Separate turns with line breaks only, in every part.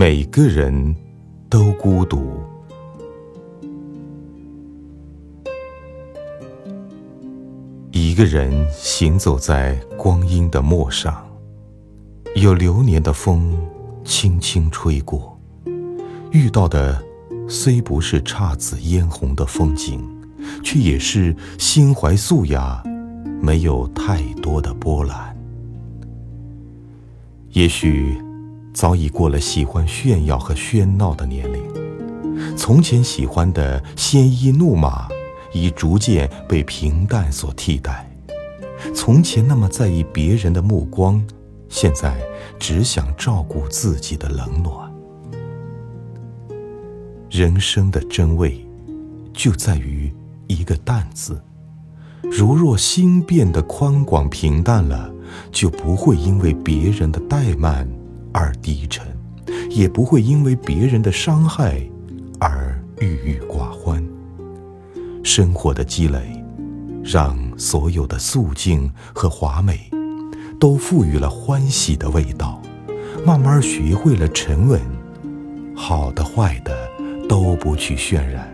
每个人都孤独。一个人行走在光阴的陌上，有流年的风轻轻吹过，遇到的虽不是姹紫嫣红的风景，却也是心怀素雅，没有太多的波澜。也许早已过了喜欢炫耀和喧闹的年龄，从前喜欢的鲜衣怒马。已逐渐被平淡所替代。从前那么在意别人的目光，现在只想照顾自己的冷暖。人生的真味，就在于一个“淡”字。如若心变得宽广平淡了，就不会因为别人的怠慢而低沉，也不会因为别人的伤害而郁郁寡欢。生活的积累，让所有的素净和华美，都赋予了欢喜的味道。慢慢学会了沉稳，好的坏的都不去渲染，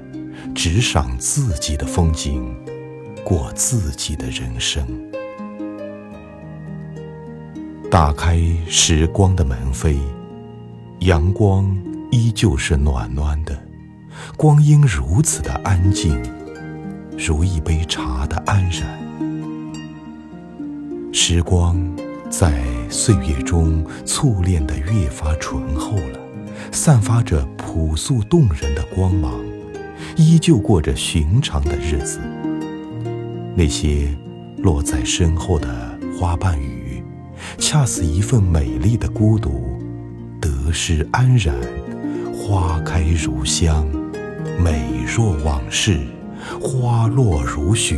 只赏自己的风景，过自己的人生。打开时光的门扉，阳光依旧是暖暖的，光阴如此的安静。如一杯茶的安然，时光在岁月中淬炼的越发醇厚了，散发着朴素动人的光芒，依旧过着寻常的日子。那些落在身后的花瓣雨，恰似一份美丽的孤独。得失安然，花开如香，美若往事。花落如雪，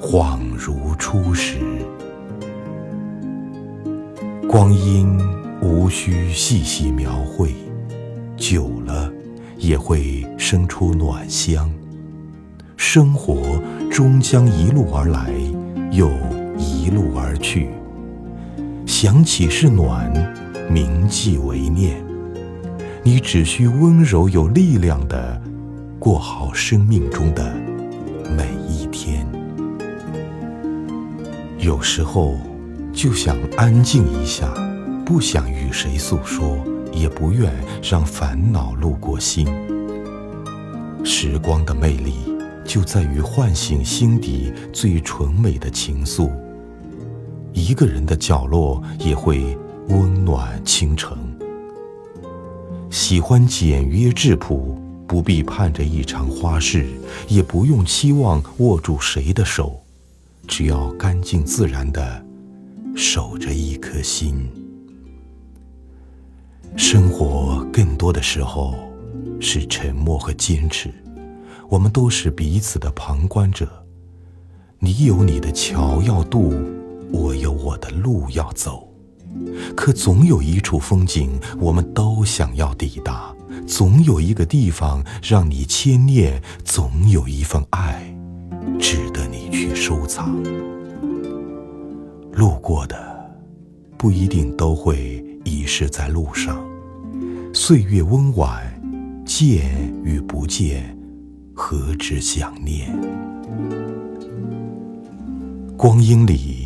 恍如初时。光阴无需细细描绘，久了也会生出暖香。生活终将一路而来，又一路而去。想起是暖，铭记为念。你只需温柔有力量的。过好生命中的每一天，有时候就想安静一下，不想与谁诉说，也不愿让烦恼路过心。时光的魅力就在于唤醒心底最纯美的情愫。一个人的角落也会温暖倾城。喜欢简约质朴。不必盼着一场花事，也不用期望握住谁的手，只要干净自然的守着一颗心。生活更多的时候是沉默和坚持，我们都是彼此的旁观者。你有你的桥要渡，我有我的路要走，可总有一处风景，我们都想要抵达。总有一个地方让你牵念，总有一份爱值得你去收藏。路过的不一定都会遗失在路上，岁月温婉，见与不见，何止想念？光阴里，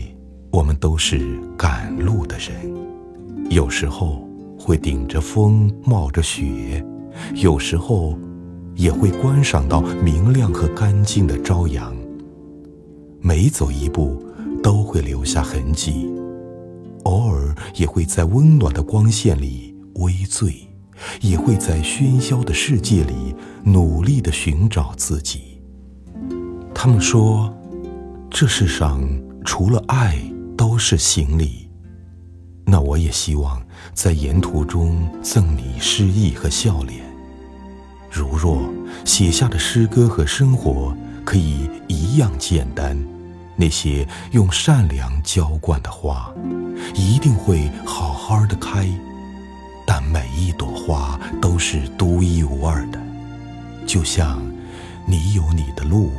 我们都是赶路的人，有时候。会顶着风冒着雪，有时候也会观赏到明亮和干净的朝阳。每走一步都会留下痕迹，偶尔也会在温暖的光线里微醉，也会在喧嚣的世界里努力地寻找自己。他们说，这世上除了爱都是行李。那我也希望在沿途中赠你诗意和笑脸。如若写下的诗歌和生活可以一样简单，那些用善良浇灌的花，一定会好好的开。但每一朵花都是独一无二的，就像你有你的路，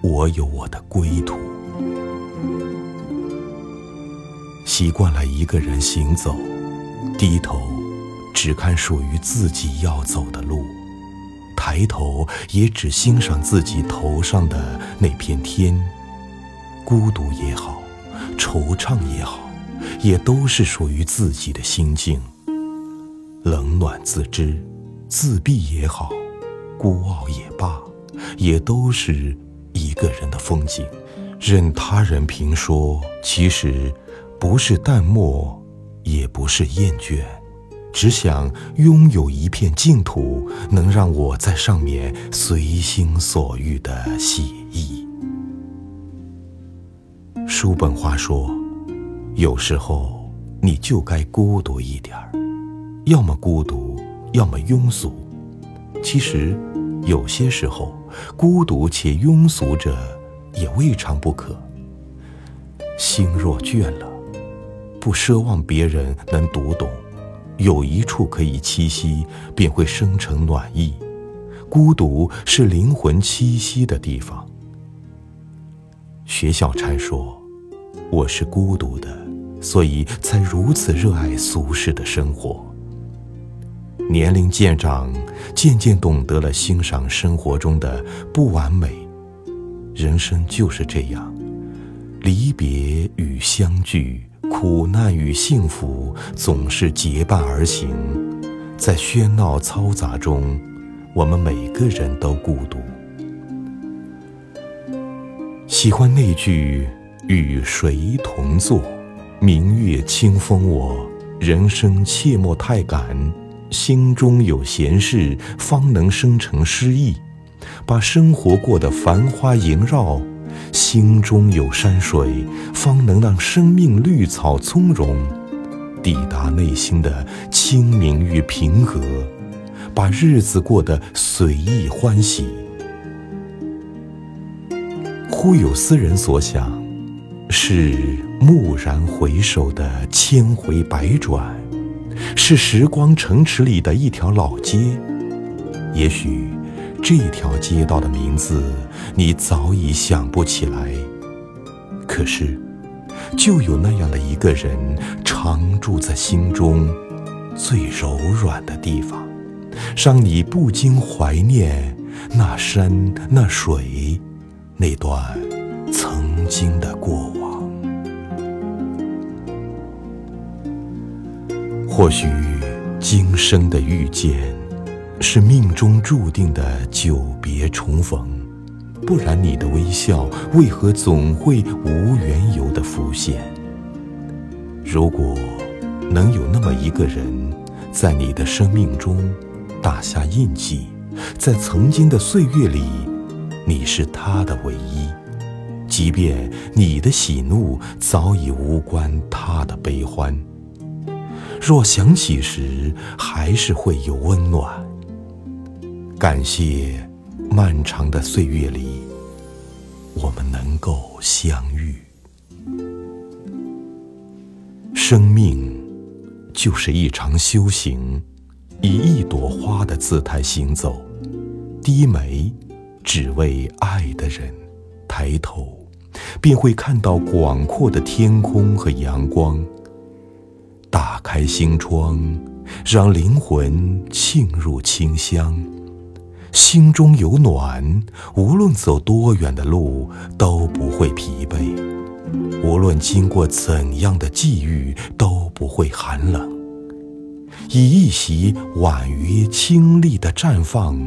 我有我的归途。习惯了一个人行走，低头只看属于自己要走的路，抬头也只欣赏自己头上的那片天。孤独也好，惆怅也好，也都是属于自己的心境。冷暖自知，自闭也好，孤傲也罢，也都是一个人的风景。任他人评说，其实不是淡漠，也不是厌倦，只想拥有一片净土，能让我在上面随心所欲的写意。叔本华说：“有时候你就该孤独一点儿，要么孤独，要么庸俗。其实，有些时候孤独且庸俗者也未尝不可。心若倦了，不奢望别人能读懂，有一处可以栖息，便会生成暖意。孤独是灵魂栖息的地方。”薛小禅说：“我是孤独的，所以才如此热爱俗世的生活。年龄渐长，渐渐懂得了欣赏生活中的不完美。人生就是这样，离别与相聚，苦难与幸福，总是结伴而行。在喧闹嘈杂中，我们每个人都孤独。”喜欢那句“与谁同坐，明月清风我”，人生切莫太赶，心中有闲事，方能生成诗意。把生活过得繁花萦绕，心中有山水，方能让生命绿草葱茏。抵达内心的清明与平和，把日子过得随意欢喜。忽有斯人所想，是蓦然回首的千回百转，是时光城池里的一条老街。也许这条街道的名字你早已想不起来，可是就有那样的一个人，常住在心中最柔软的地方，让你不禁怀念那山那水。那段曾经的过往，或许今生的遇见是命中注定的久别重逢，不然你的微笑为何总会无缘由的浮现？如果能有那么一个人，在你的生命中打下印记，在曾经的岁月里。你是他的唯一，即便你的喜怒早已无关他的悲欢，若想起时，还是会有温暖。感谢漫长的岁月里，我们能够相遇。生命就是一场修行，以一朵花的姿态行走，低眉。只为爱的人，抬头，便会看到广阔的天空和阳光。打开心窗，让灵魂沁入清香，心中有暖，无论走多远的路都不会疲惫，无论经过怎样的际遇都不会寒冷。以一袭婉约清丽的绽放。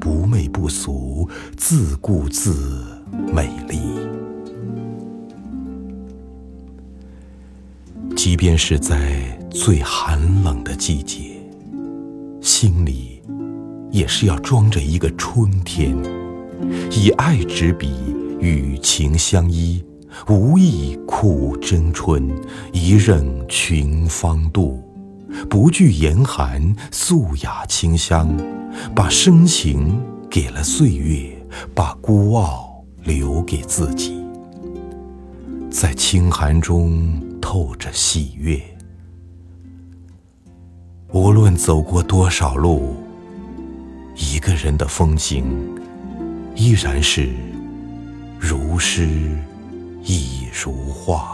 不媚不俗，自顾自美丽。即便是在最寒冷的季节，心里也是要装着一个春天。以爱执笔，与情相依，无意苦争春，一任群芳妒。不惧严寒，素雅清香，把深情给了岁月，把孤傲留给自己。在清寒中透着喜悦。无论走过多少路，一个人的风景依然是如诗亦如画。